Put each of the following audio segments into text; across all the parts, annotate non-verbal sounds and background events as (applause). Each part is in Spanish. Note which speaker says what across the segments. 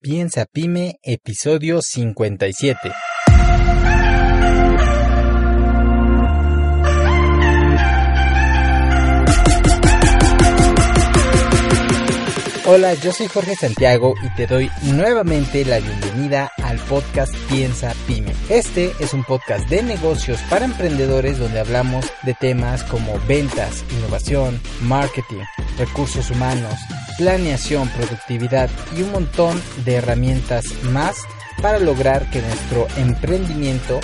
Speaker 1: Piensa Pyme, episodio 57. Hola, yo soy Jorge Santiago y te doy nuevamente la bienvenida al podcast Piensa Pyme. Este es un podcast de negocios para emprendedores donde hablamos de temas como ventas, innovación, marketing, recursos humanos, planeación, productividad y un montón de herramientas más para lograr que nuestro emprendimiento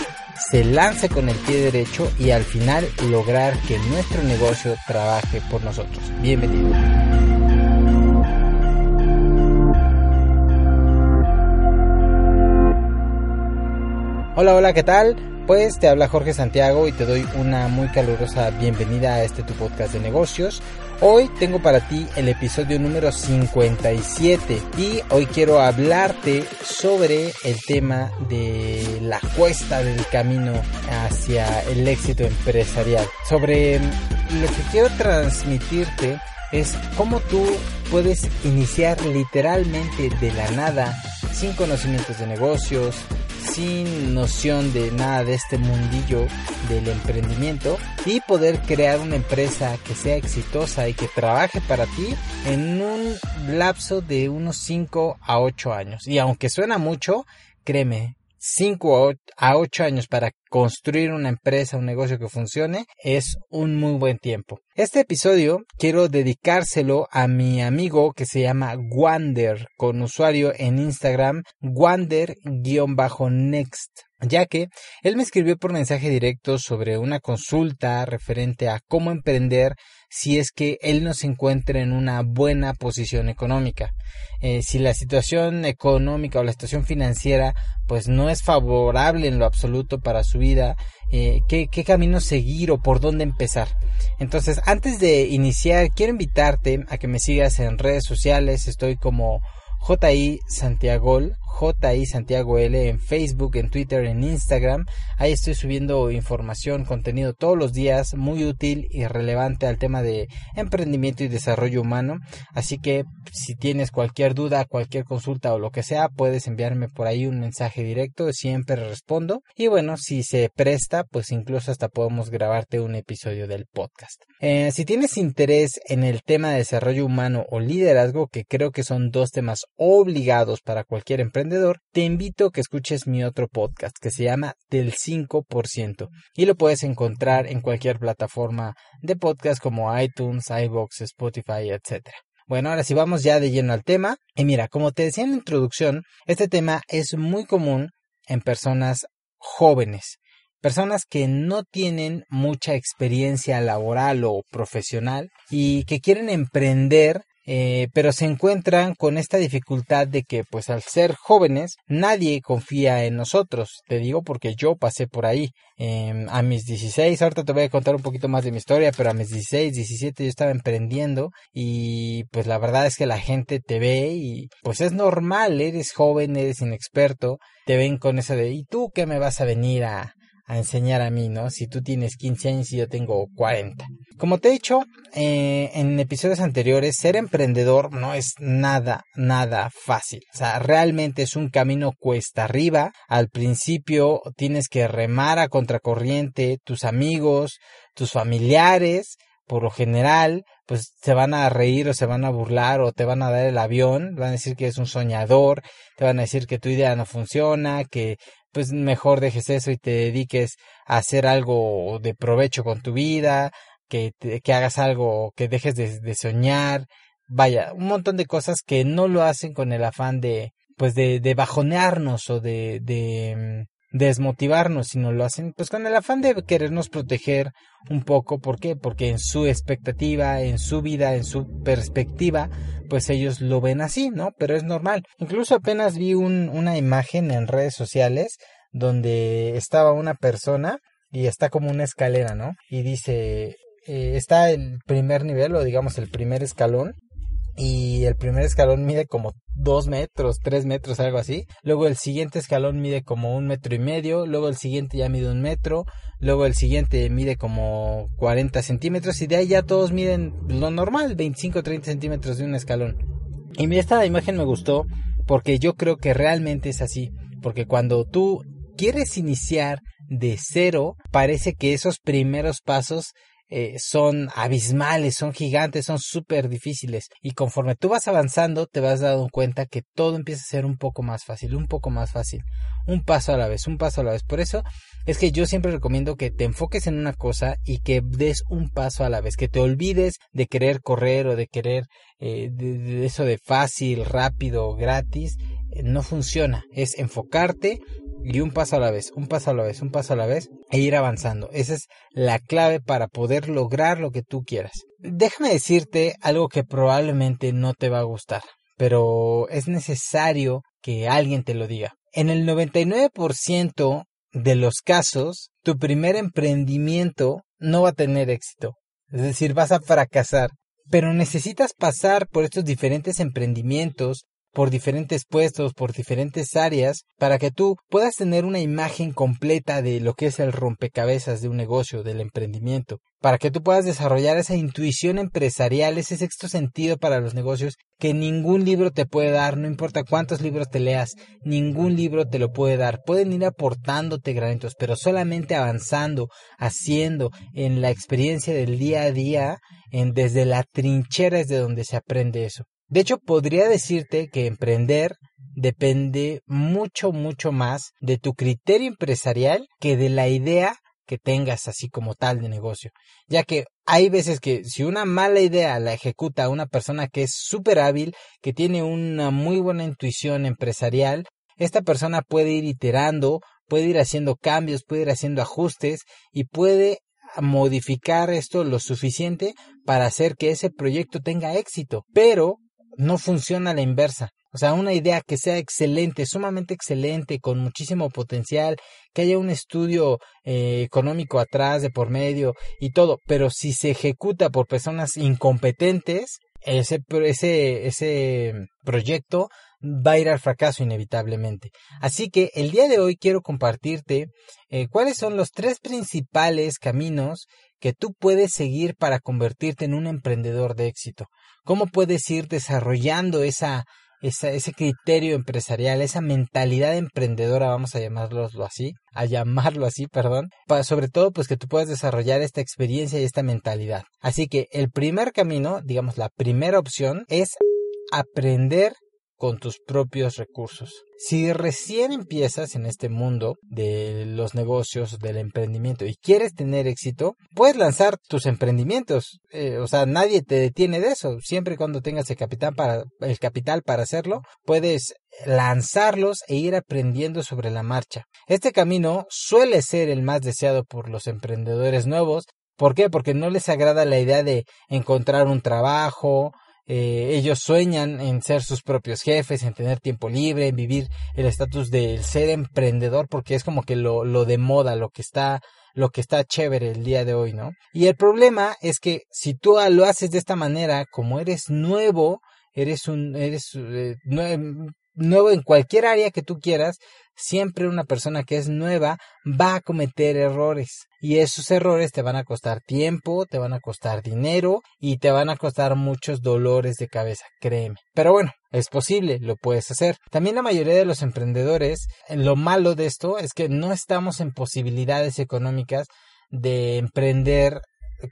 Speaker 1: se lance con el pie derecho y al final lograr que nuestro negocio trabaje por nosotros. Bienvenido. Hola, hola, ¿qué tal? Pues te habla Jorge Santiago y te doy una muy calurosa bienvenida a este tu podcast de negocios. Hoy tengo para ti el episodio número 57 y hoy quiero hablarte sobre el tema de la cuesta del camino hacia el éxito empresarial. Sobre lo que quiero transmitirte es cómo tú puedes iniciar literalmente de la nada sin conocimientos de negocios, sin noción de nada de este mundillo del emprendimiento y poder crear una empresa que sea exitosa y que trabaje para ti en un lapso de unos 5 a 8 años. Y aunque suena mucho, créeme, 5 a 8 años para construir una empresa, un negocio que funcione, es un muy buen tiempo. Este episodio quiero dedicárselo a mi amigo que se llama Wander, con usuario en Instagram, Wander-next ya que él me escribió por mensaje directo sobre una consulta referente a cómo emprender si es que él no se encuentra en una buena posición económica. Eh, si la situación económica o la situación financiera pues no es favorable en lo absoluto para su vida, eh, ¿qué, qué camino seguir o por dónde empezar. Entonces, antes de iniciar, quiero invitarte a que me sigas en redes sociales, estoy como JI Santiago, JI Santiago L en Facebook, en Twitter, en Instagram. Ahí estoy subiendo información, contenido todos los días, muy útil y relevante al tema de emprendimiento y desarrollo humano. Así que si tienes cualquier duda, cualquier consulta o lo que sea, puedes enviarme por ahí un mensaje directo, siempre respondo. Y bueno, si se presta, pues incluso hasta podemos grabarte un episodio del podcast. Eh, si tienes interés en el tema de desarrollo humano o liderazgo, que creo que son dos temas obligados para cualquier emprendedor, te invito a que escuches mi otro podcast que se llama Del 5% y lo puedes encontrar en cualquier plataforma de podcast como iTunes, iBox, Spotify, etc. Bueno, ahora sí vamos ya de lleno al tema. Y mira, como te decía en la introducción, este tema es muy común en personas jóvenes, personas que no tienen mucha experiencia laboral o profesional y que quieren emprender eh, pero se encuentran con esta dificultad de que pues al ser jóvenes nadie confía en nosotros, te digo porque yo pasé por ahí. Eh, a mis 16, ahorita te voy a contar un poquito más de mi historia, pero a mis 16, 17 yo estaba emprendiendo y pues la verdad es que la gente te ve y pues es normal, eres joven, eres inexperto, te ven con eso de ¿y tú qué me vas a venir a, a enseñar a mí, ¿no? Si tú tienes 15 años y yo tengo 40. Como te he dicho eh, en episodios anteriores, ser emprendedor no es nada, nada fácil. O sea, realmente es un camino cuesta arriba. Al principio tienes que remar a contracorriente, tus amigos, tus familiares, por lo general, pues se van a reír o se van a burlar o te van a dar el avión, van a decir que es un soñador, te van a decir que tu idea no funciona, que pues mejor dejes eso y te dediques a hacer algo de provecho con tu vida, que, que hagas algo, que dejes de, de, soñar, vaya, un montón de cosas que no lo hacen con el afán de, pues de, de bajonearnos o de, de mm, desmotivarnos, sino lo hacen pues con el afán de querernos proteger un poco, ¿por qué? Porque en su expectativa, en su vida, en su perspectiva, pues ellos lo ven así, ¿no? Pero es normal. Incluso apenas vi un, una imagen en redes sociales donde estaba una persona y está como una escalera, ¿no? Y dice, eh, está el primer nivel o digamos el primer escalón y el primer escalón mide como dos metros, tres metros, algo así. Luego el siguiente escalón mide como un metro y medio, luego el siguiente ya mide un metro, luego el siguiente mide como 40 centímetros y de ahí ya todos miden lo normal, 25 o 30 centímetros de un escalón. Y esta imagen me gustó porque yo creo que realmente es así, porque cuando tú quieres iniciar de cero, parece que esos primeros pasos eh, son abismales, son gigantes, son súper difíciles. Y conforme tú vas avanzando, te vas dando cuenta que todo empieza a ser un poco más fácil, un poco más fácil. Un paso a la vez, un paso a la vez. Por eso es que yo siempre recomiendo que te enfoques en una cosa y que des un paso a la vez, que te olvides de querer correr o de querer eh, de, eso de fácil, rápido, gratis. No funciona. Es enfocarte y un paso a la vez, un paso a la vez, un paso a la vez e ir avanzando. Esa es la clave para poder lograr lo que tú quieras. Déjame decirte algo que probablemente no te va a gustar, pero es necesario que alguien te lo diga. En el 99% de los casos, tu primer emprendimiento no va a tener éxito. Es decir, vas a fracasar. Pero necesitas pasar por estos diferentes emprendimientos por diferentes puestos, por diferentes áreas, para que tú puedas tener una imagen completa de lo que es el rompecabezas de un negocio, del emprendimiento, para que tú puedas desarrollar esa intuición empresarial, ese sexto sentido para los negocios que ningún libro te puede dar, no importa cuántos libros te leas, ningún libro te lo puede dar. Pueden ir aportándote granitos, pero solamente avanzando, haciendo en la experiencia del día a día, en desde la trinchera es de donde se aprende eso. De hecho, podría decirte que emprender depende mucho, mucho más de tu criterio empresarial que de la idea que tengas así como tal de negocio. Ya que hay veces que si una mala idea la ejecuta una persona que es súper hábil, que tiene una muy buena intuición empresarial, esta persona puede ir iterando, puede ir haciendo cambios, puede ir haciendo ajustes y puede modificar esto lo suficiente para hacer que ese proyecto tenga éxito. Pero no funciona a la inversa. O sea, una idea que sea excelente, sumamente excelente, con muchísimo potencial, que haya un estudio eh, económico atrás de por medio y todo, pero si se ejecuta por personas incompetentes, ese, ese, ese proyecto va a ir al fracaso inevitablemente. Así que el día de hoy quiero compartirte eh, cuáles son los tres principales caminos que tú puedes seguir para convertirte en un emprendedor de éxito cómo puedes ir desarrollando esa, esa, ese criterio empresarial, esa mentalidad emprendedora, vamos a llamarlo así, a llamarlo así, perdón, para, sobre todo pues que tú puedas desarrollar esta experiencia y esta mentalidad. Así que el primer camino, digamos la primera opción es aprender con tus propios recursos. Si recién empiezas en este mundo de los negocios, del emprendimiento y quieres tener éxito, puedes lanzar tus emprendimientos. Eh, o sea, nadie te detiene de eso. Siempre y cuando tengas el capital para, el capital para hacerlo, puedes lanzarlos e ir aprendiendo sobre la marcha. Este camino suele ser el más deseado por los emprendedores nuevos. ¿Por qué? Porque no les agrada la idea de encontrar un trabajo, eh, ellos sueñan en ser sus propios jefes, en tener tiempo libre, en vivir el estatus del ser emprendedor, porque es como que lo, lo de moda, lo que está, lo que está chévere el día de hoy, ¿no? Y el problema es que si tú lo haces de esta manera, como eres nuevo, eres un, eres eh, nuevo en cualquier área que tú quieras, siempre una persona que es nueva va a cometer errores. Y esos errores te van a costar tiempo, te van a costar dinero y te van a costar muchos dolores de cabeza, créeme. Pero bueno, es posible, lo puedes hacer. También la mayoría de los emprendedores, lo malo de esto es que no estamos en posibilidades económicas de emprender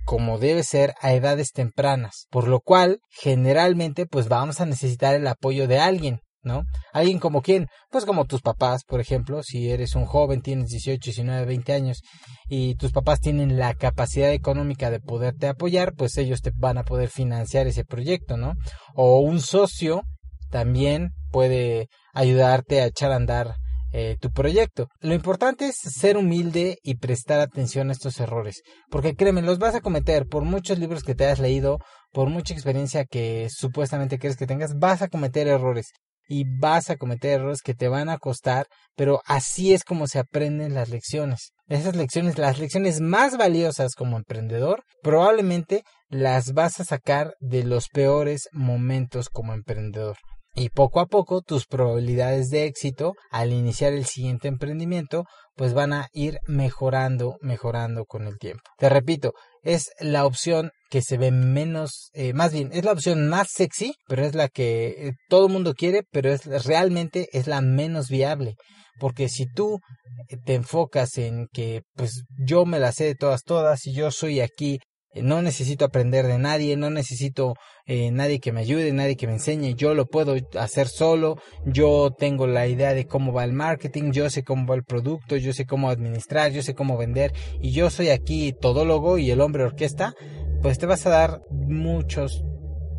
Speaker 1: como debe ser a edades tempranas, por lo cual generalmente pues vamos a necesitar el apoyo de alguien, ¿no? Alguien como quién, pues como tus papás, por ejemplo, si eres un joven, tienes 18, 19, 20 años y tus papás tienen la capacidad económica de poderte apoyar, pues ellos te van a poder financiar ese proyecto, ¿no? O un socio también puede ayudarte a echar a andar eh, tu proyecto. Lo importante es ser humilde y prestar atención a estos errores, porque créeme, los vas a cometer por muchos libros que te hayas leído, por mucha experiencia que supuestamente crees que tengas, vas a cometer errores y vas a cometer errores que te van a costar, pero así es como se aprenden las lecciones. Esas lecciones, las lecciones más valiosas como emprendedor, probablemente las vas a sacar de los peores momentos como emprendedor. Y poco a poco tus probabilidades de éxito al iniciar el siguiente emprendimiento pues van a ir mejorando, mejorando con el tiempo. Te repito, es la opción que se ve menos, eh, más bien, es la opción más sexy, pero es la que eh, todo el mundo quiere, pero es realmente es la menos viable. Porque si tú te enfocas en que, pues yo me la sé de todas, todas, y yo soy aquí no necesito aprender de nadie, no necesito eh, nadie que me ayude, nadie que me enseñe, yo lo puedo hacer solo, yo tengo la idea de cómo va el marketing, yo sé cómo va el producto, yo sé cómo administrar, yo sé cómo vender y yo soy aquí todólogo y el hombre orquesta, pues te vas a dar muchos,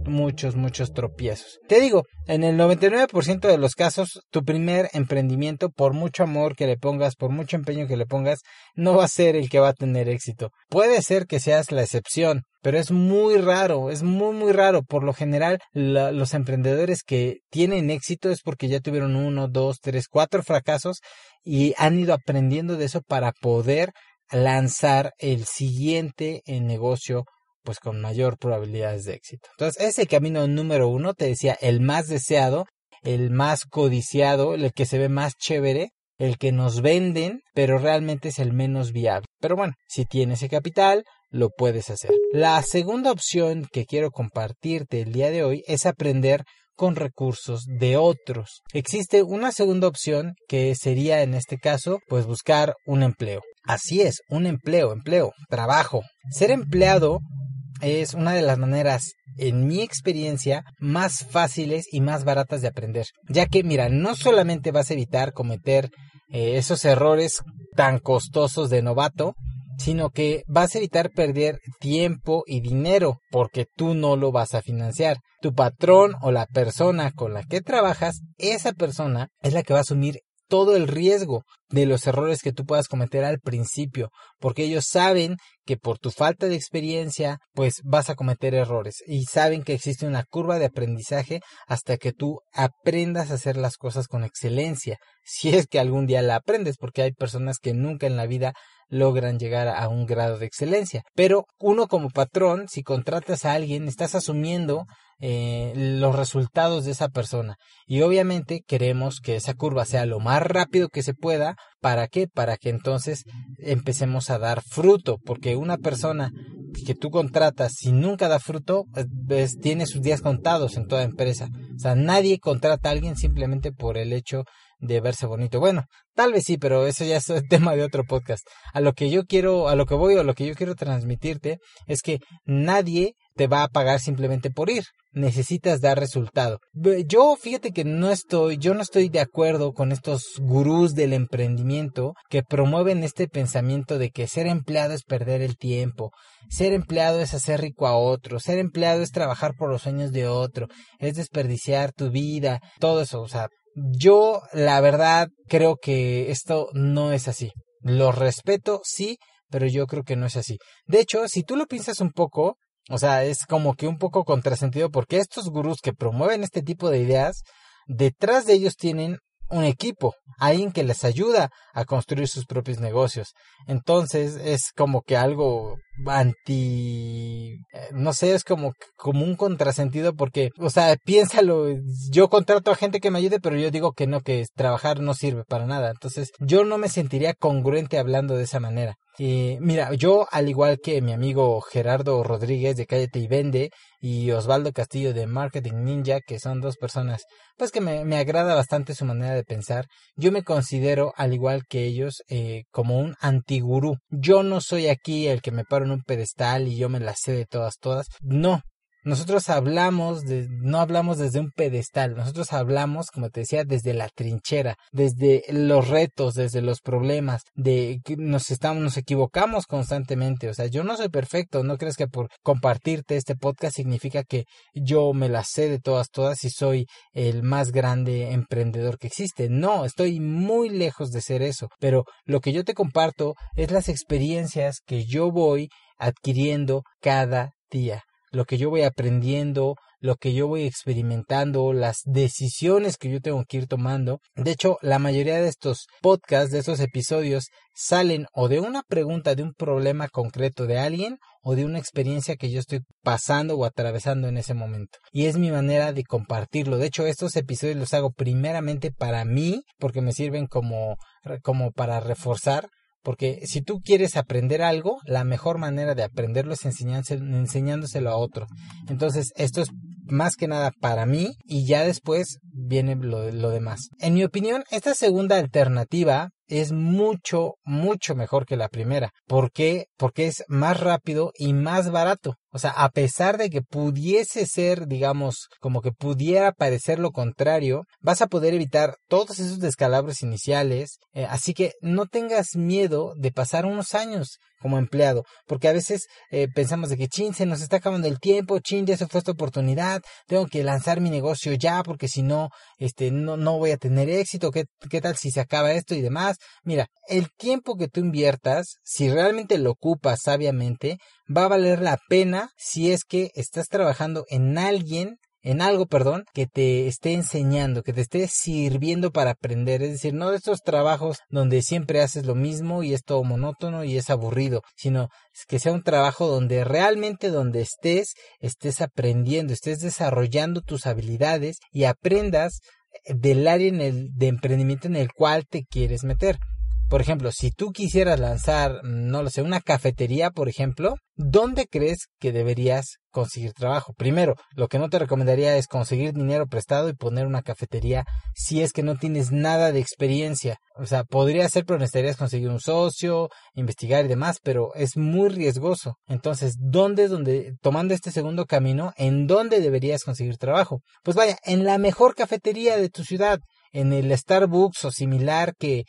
Speaker 1: muchos, muchos tropiezos. Te digo, en el 99% de los casos, tu primer emprendimiento, por mucho amor que le pongas, por mucho empeño que le pongas, no va a ser el que va a tener éxito. Puede ser que seas la excepción, pero es muy raro, es muy, muy raro. Por lo general, los emprendedores que tienen éxito es porque ya tuvieron uno, dos, tres, cuatro fracasos y han ido aprendiendo de eso para poder lanzar el siguiente negocio pues con mayor probabilidades de éxito. Entonces, ese camino número uno, te decía, el más deseado, el más codiciado, el que se ve más chévere, el que nos venden, pero realmente es el menos viable. Pero bueno, si tienes ese capital, lo puedes hacer. La segunda opción que quiero compartirte el día de hoy es aprender con recursos de otros. Existe una segunda opción que sería en este caso pues buscar un empleo. Así es, un empleo, empleo, trabajo. Ser empleado es una de las maneras, en mi experiencia, más fáciles y más baratas de aprender. Ya que, mira, no solamente vas a evitar cometer eh, esos errores tan costosos de novato, sino que vas a evitar perder tiempo y dinero porque tú no lo vas a financiar. Tu patrón o la persona con la que trabajas, esa persona es la que va a asumir todo el riesgo de los errores que tú puedas cometer al principio, porque ellos saben que por tu falta de experiencia, pues vas a cometer errores y saben que existe una curva de aprendizaje hasta que tú aprendas a hacer las cosas con excelencia, si es que algún día la aprendes, porque hay personas que nunca en la vida logran llegar a un grado de excelencia. Pero uno como patrón, si contratas a alguien, estás asumiendo eh, los resultados de esa persona. Y obviamente queremos que esa curva sea lo más rápido que se pueda. ¿Para qué? Para que entonces empecemos a dar fruto. Porque una persona que tú contratas si nunca da fruto, pues, tiene sus días contados en toda empresa. O sea, nadie contrata a alguien simplemente por el hecho de verse bonito. Bueno, tal vez sí, pero eso ya es (laughs) tema de otro podcast. A lo que yo quiero, a lo que voy o a lo que yo quiero transmitirte es que nadie te va a pagar simplemente por ir. Necesitas dar resultado. Yo fíjate que no estoy, yo no estoy de acuerdo con estos gurús del emprendimiento que promueven este pensamiento de que ser empleado es perder el tiempo, ser empleado es hacer rico a otro, ser empleado es trabajar por los sueños de otro, es desperdiciar tu vida, todo eso, o sea, yo, la verdad, creo que esto no es así. Lo respeto, sí, pero yo creo que no es así. De hecho, si tú lo piensas un poco, o sea, es como que un poco contrasentido porque estos gurús que promueven este tipo de ideas, detrás de ellos tienen un equipo, alguien que les ayuda a construir sus propios negocios. Entonces es como que algo anti, eh, no sé, es como, como un contrasentido porque, o sea, (laughs) piénsalo, yo contrato a gente que me ayude, pero yo digo que no, que trabajar no sirve para nada. Entonces yo no me sentiría congruente hablando de esa manera. Y mira, yo al igual que mi amigo Gerardo Rodríguez de Cállate y Vende y Osvaldo Castillo de Marketing Ninja, que son dos personas pues que me, me agrada bastante su manera de pensar, yo me considero al igual que ellos eh, como un antigurú. Yo no soy aquí el que me paro en un pedestal y yo me la sé de todas, todas. No, nosotros hablamos de, no hablamos desde un pedestal, nosotros hablamos, como te decía, desde la trinchera, desde los retos, desde los problemas, de que nos estamos, nos equivocamos constantemente. O sea, yo no soy perfecto, no crees que por compartirte este podcast significa que yo me la sé de todas, todas y soy el más grande emprendedor que existe. No, estoy muy lejos de ser eso. Pero lo que yo te comparto es las experiencias que yo voy adquiriendo cada día lo que yo voy aprendiendo, lo que yo voy experimentando, las decisiones que yo tengo que ir tomando. De hecho, la mayoría de estos podcasts, de estos episodios, salen o de una pregunta, de un problema concreto de alguien o de una experiencia que yo estoy pasando o atravesando en ese momento. Y es mi manera de compartirlo. De hecho, estos episodios los hago primeramente para mí, porque me sirven como, como para reforzar porque si tú quieres aprender algo, la mejor manera de aprenderlo es enseñándoselo a otro. Entonces, esto es más que nada para mí y ya después viene lo, demás. En mi opinión, esta segunda alternativa es mucho, mucho mejor que la primera. ¿Por qué? Porque es más rápido y más barato. O sea, a pesar de que pudiese ser, digamos, como que pudiera parecer lo contrario, vas a poder evitar todos esos descalabros iniciales. Eh, así que no tengas miedo de pasar unos años como empleado, porque a veces eh, pensamos de que chin, se nos está acabando el tiempo, chin, ya se fue esta oportunidad, tengo que lanzar mi negocio ya, porque si no, este, no, no voy a tener éxito, ¿qué, qué tal si se acaba esto y demás. Mira, el tiempo que tú inviertas, si realmente lo ocupas sabiamente, va a valer la pena si es que estás trabajando en alguien en algo, perdón, que te esté enseñando, que te esté sirviendo para aprender. Es decir, no de estos trabajos donde siempre haces lo mismo y es todo monótono y es aburrido, sino que sea un trabajo donde realmente donde estés, estés aprendiendo, estés desarrollando tus habilidades y aprendas del área en el, de emprendimiento en el cual te quieres meter. Por ejemplo, si tú quisieras lanzar, no lo sé, una cafetería, por ejemplo, ¿dónde crees que deberías conseguir trabajo? Primero, lo que no te recomendaría es conseguir dinero prestado y poner una cafetería si es que no tienes nada de experiencia. O sea, podría ser, pero necesitarías conseguir un socio, investigar y demás, pero es muy riesgoso. Entonces, ¿dónde es donde, tomando este segundo camino, en dónde deberías conseguir trabajo? Pues vaya, en la mejor cafetería de tu ciudad en el Starbucks o similar que,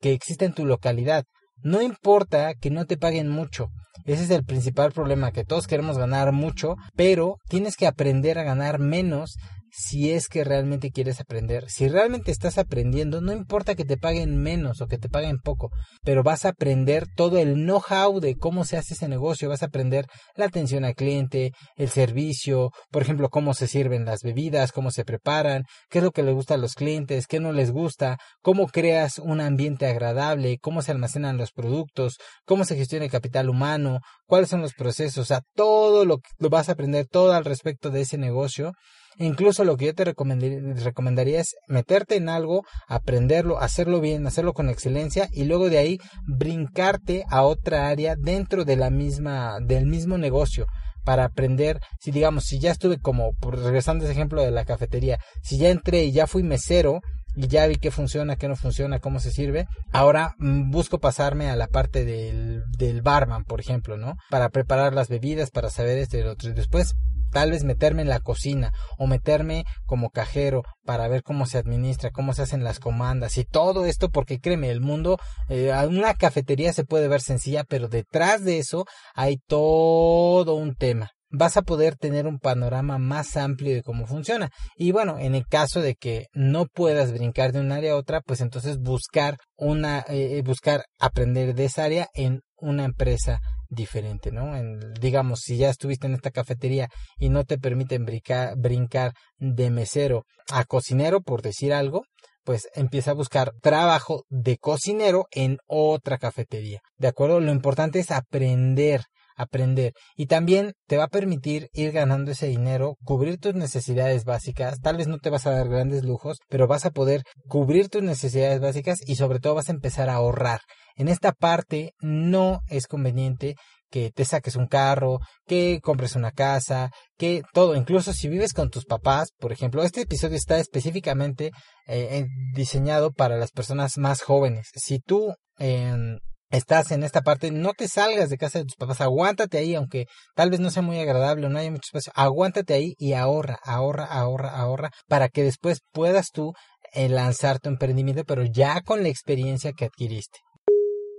Speaker 1: que existe en tu localidad. No importa que no te paguen mucho. Ese es el principal problema, que todos queremos ganar mucho, pero tienes que aprender a ganar menos si es que realmente quieres aprender. Si realmente estás aprendiendo, no importa que te paguen menos o que te paguen poco, pero vas a aprender todo el know-how de cómo se hace ese negocio, vas a aprender la atención al cliente, el servicio, por ejemplo, cómo se sirven las bebidas, cómo se preparan, qué es lo que les gusta a los clientes, qué no les gusta, cómo creas un ambiente agradable, cómo se almacenan los productos, cómo se gestiona el capital humano, cuáles son los procesos, o sea, todo lo que vas a aprender todo al respecto de ese negocio Incluso lo que yo te recomendaría es meterte en algo, aprenderlo, hacerlo bien, hacerlo con excelencia y luego de ahí brincarte a otra área dentro de la misma, del mismo negocio para aprender, si digamos, si ya estuve como, regresando a ese ejemplo de la cafetería, si ya entré y ya fui mesero, y ya vi qué funciona, qué no funciona, cómo se sirve. Ahora mm, busco pasarme a la parte del, del barman, por ejemplo, ¿no? Para preparar las bebidas, para saber esto y lo otro. Y después tal vez meterme en la cocina o meterme como cajero para ver cómo se administra, cómo se hacen las comandas y todo esto porque créeme, el mundo, eh, una cafetería se puede ver sencilla, pero detrás de eso hay todo un tema vas a poder tener un panorama más amplio de cómo funciona. Y bueno, en el caso de que no puedas brincar de un área a otra, pues entonces buscar una, eh, buscar aprender de esa área en una empresa diferente, ¿no? Digamos, si ya estuviste en esta cafetería y no te permiten brincar, brincar de mesero a cocinero, por decir algo, pues empieza a buscar trabajo de cocinero en otra cafetería. ¿De acuerdo? Lo importante es aprender aprender y también te va a permitir ir ganando ese dinero, cubrir tus necesidades básicas, tal vez no te vas a dar grandes lujos, pero vas a poder cubrir tus necesidades básicas y sobre todo vas a empezar a ahorrar. En esta parte no es conveniente que te saques un carro, que compres una casa, que todo, incluso si vives con tus papás, por ejemplo, este episodio está específicamente eh, diseñado para las personas más jóvenes. Si tú eh, estás en esta parte, no te salgas de casa de tus papás, aguántate ahí, aunque tal vez no sea muy agradable o no haya mucho espacio, aguántate ahí y ahorra, ahorra, ahorra, ahorra, para que después puedas tú eh, lanzar tu emprendimiento, pero ya con la experiencia que adquiriste.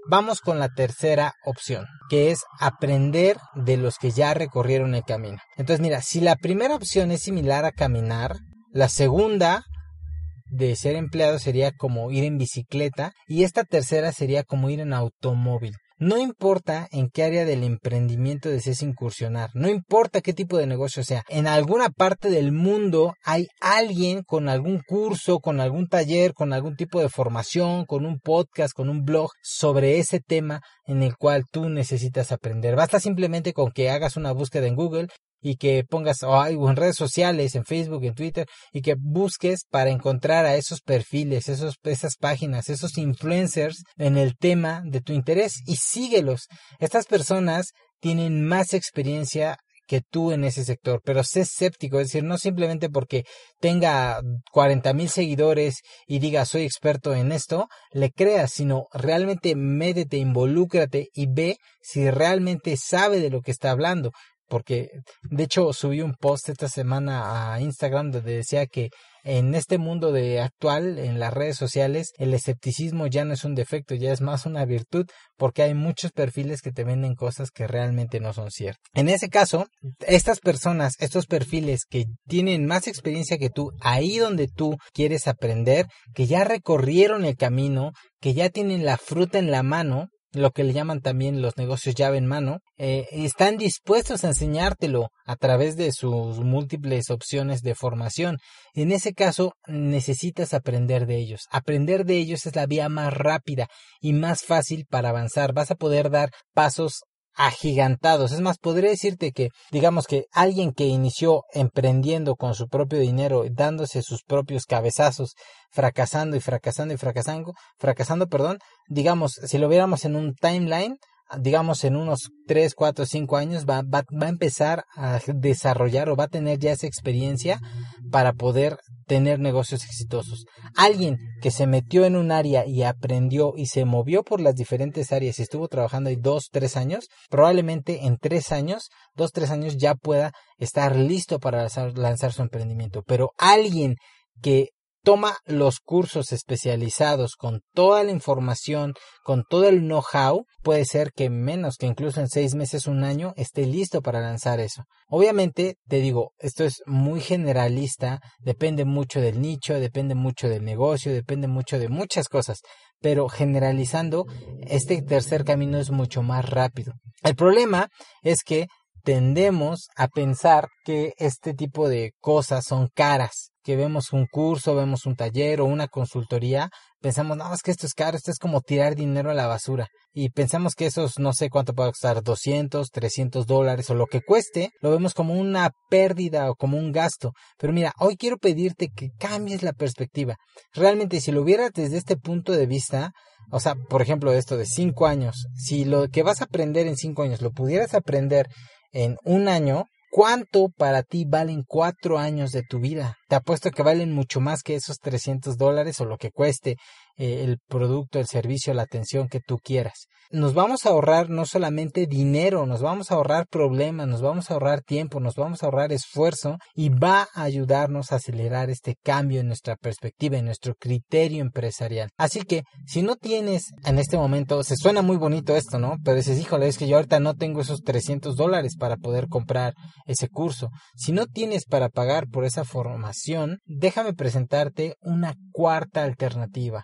Speaker 1: Vamos con la tercera opción, que es aprender de los que ya recorrieron el camino. Entonces, mira, si la primera opción es similar a caminar, la segunda de ser empleado sería como ir en bicicleta y esta tercera sería como ir en automóvil. No importa en qué área del emprendimiento desees incursionar, no importa qué tipo de negocio sea, en alguna parte del mundo hay alguien con algún curso, con algún taller, con algún tipo de formación, con un podcast, con un blog sobre ese tema en el cual tú necesitas aprender. Basta simplemente con que hagas una búsqueda en Google y que pongas o en redes sociales, en Facebook, en Twitter, y que busques para encontrar a esos perfiles, esos, esas páginas, esos influencers en el tema de tu interés y síguelos. Estas personas tienen más experiencia que tú en ese sector, pero sé escéptico, es decir, no simplemente porque tenga 40 mil seguidores y diga soy experto en esto, le creas, sino realmente métete, involúcrate y ve si realmente sabe de lo que está hablando porque de hecho subí un post esta semana a Instagram donde decía que en este mundo de actual en las redes sociales el escepticismo ya no es un defecto, ya es más una virtud porque hay muchos perfiles que te venden cosas que realmente no son ciertas. En ese caso, estas personas, estos perfiles que tienen más experiencia que tú, ahí donde tú quieres aprender, que ya recorrieron el camino, que ya tienen la fruta en la mano, lo que le llaman también los negocios llave en mano, eh, están dispuestos a enseñártelo a través de sus múltiples opciones de formación. En ese caso, necesitas aprender de ellos. Aprender de ellos es la vía más rápida y más fácil para avanzar. Vas a poder dar pasos agigantados. Es más, podría decirte que, digamos que alguien que inició emprendiendo con su propio dinero, dándose sus propios cabezazos, fracasando y fracasando y fracasando, fracasando, perdón, digamos, si lo viéramos en un timeline, digamos en unos 3, 4, 5 años va, va, va, a empezar a desarrollar o va a tener ya esa experiencia para poder tener negocios exitosos. Alguien que se metió en un área y aprendió y se movió por las diferentes áreas y estuvo trabajando ahí 2, 3 años, probablemente en 3 años, 2, 3 años ya pueda estar listo para lanzar, lanzar su emprendimiento. Pero alguien que toma los cursos especializados con toda la información, con todo el know-how, puede ser que menos que incluso en seis meses, un año, esté listo para lanzar eso. Obviamente, te digo, esto es muy generalista, depende mucho del nicho, depende mucho del negocio, depende mucho de muchas cosas, pero generalizando, este tercer camino es mucho más rápido. El problema es que tendemos a pensar que este tipo de cosas son caras, que vemos un curso, vemos un taller o una consultoría, pensamos, no, es que esto es caro, esto es como tirar dinero a la basura. Y pensamos que esos, no sé cuánto puede costar, 200, 300 dólares o lo que cueste, lo vemos como una pérdida o como un gasto. Pero mira, hoy quiero pedirte que cambies la perspectiva. Realmente, si lo vieras desde este punto de vista, o sea, por ejemplo, esto de cinco años, si lo que vas a aprender en cinco años lo pudieras aprender en un año, ¿cuánto para ti valen cuatro años de tu vida? Te apuesto que valen mucho más que esos 300 dólares o lo que cueste eh, el producto, el servicio, la atención que tú quieras. Nos vamos a ahorrar no solamente dinero, nos vamos a ahorrar problemas, nos vamos a ahorrar tiempo, nos vamos a ahorrar esfuerzo y va a ayudarnos a acelerar este cambio en nuestra perspectiva, en nuestro criterio empresarial. Así que si no tienes en este momento, se suena muy bonito esto, ¿no? Pero dices, híjole, es que yo ahorita no tengo esos 300 dólares para poder comprar ese curso. Si no tienes para pagar por esa formación, déjame presentarte una cuarta alternativa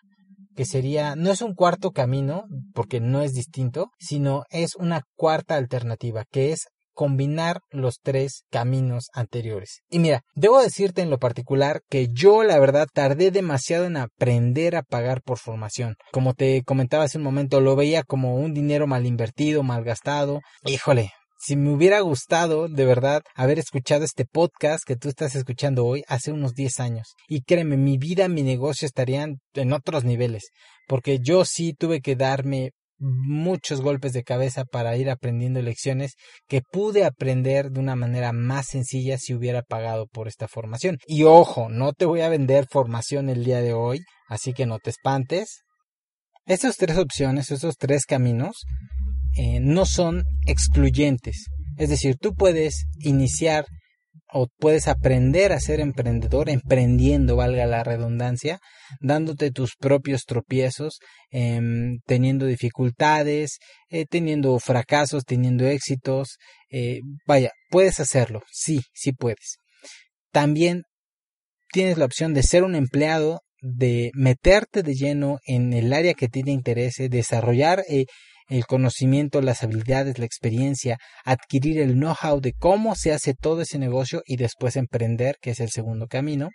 Speaker 1: que sería, no es un cuarto camino, porque no es distinto, sino es una cuarta alternativa, que es combinar los tres caminos anteriores. Y mira, debo decirte en lo particular que yo la verdad tardé demasiado en aprender a pagar por formación. Como te comentaba hace un momento, lo veía como un dinero mal invertido, mal gastado. Híjole, si me hubiera gustado de verdad haber escuchado este podcast que tú estás escuchando hoy hace unos 10 años. Y créeme, mi vida, mi negocio estarían en otros niveles, porque yo sí tuve que darme muchos golpes de cabeza para ir aprendiendo lecciones que pude aprender de una manera más sencilla si hubiera pagado por esta formación. Y ojo, no te voy a vender formación el día de hoy, así que no te espantes. Estas tres opciones, esos tres caminos, eh, no son excluyentes. Es decir, tú puedes iniciar o puedes aprender a ser emprendedor emprendiendo, valga la redundancia, dándote tus propios tropiezos, em, teniendo dificultades, eh, teniendo fracasos, teniendo éxitos. Eh, vaya, puedes hacerlo, sí, sí puedes. También tienes la opción de ser un empleado, de meterte de lleno en el área que a ti te interese, desarrollar el conocimiento, las habilidades, la experiencia, adquirir el know-how de cómo se hace todo ese negocio y después emprender, que es el segundo camino.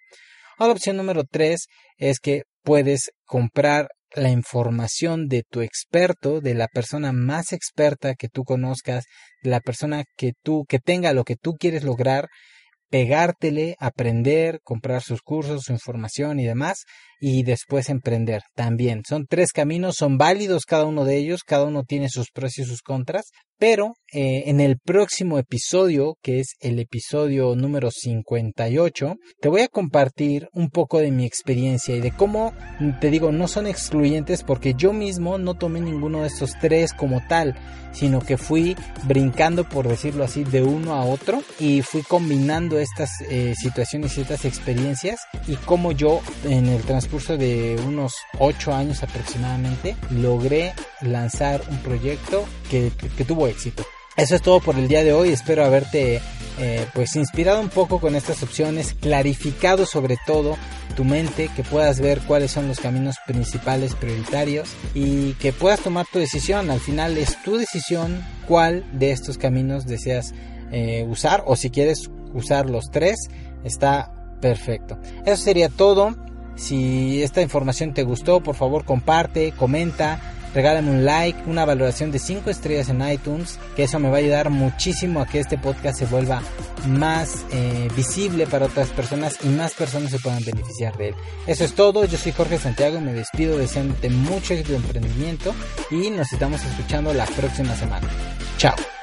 Speaker 1: O la opción número tres es que puedes comprar la información de tu experto, de la persona más experta que tú conozcas, de la persona que tú, que tenga lo que tú quieres lograr pegártele, aprender, comprar sus cursos, su información y demás, y después emprender también. Son tres caminos, son válidos cada uno de ellos, cada uno tiene sus pros y sus contras, pero eh, en el próximo episodio, que es el episodio número 58, te voy a compartir un poco de mi experiencia y de cómo, te digo, no son excluyentes porque yo mismo no tomé ninguno de estos tres como tal, sino que fui brincando, por decirlo así, de uno a otro y fui combinando estas eh, situaciones y estas experiencias y cómo yo en el transcurso de unos ocho años aproximadamente logré lanzar un proyecto que, que tuvo éxito. Eso es todo por el día de hoy. Espero haberte eh, pues inspirado un poco con estas opciones, clarificado sobre todo tu mente, que puedas ver cuáles son los caminos principales, prioritarios y que puedas tomar tu decisión. Al final es tu decisión cuál de estos caminos deseas eh, usar o si quieres usar los tres, está perfecto. Eso sería todo. Si esta información te gustó, por favor comparte, comenta regálame un like, una valoración de 5 estrellas en iTunes, que eso me va a ayudar muchísimo a que este podcast se vuelva más eh, visible para otras personas y más personas se puedan beneficiar de él. Eso es todo, yo soy Jorge Santiago, me despido deseándote mucho éxito de emprendimiento y nos estamos escuchando la próxima semana. Chao.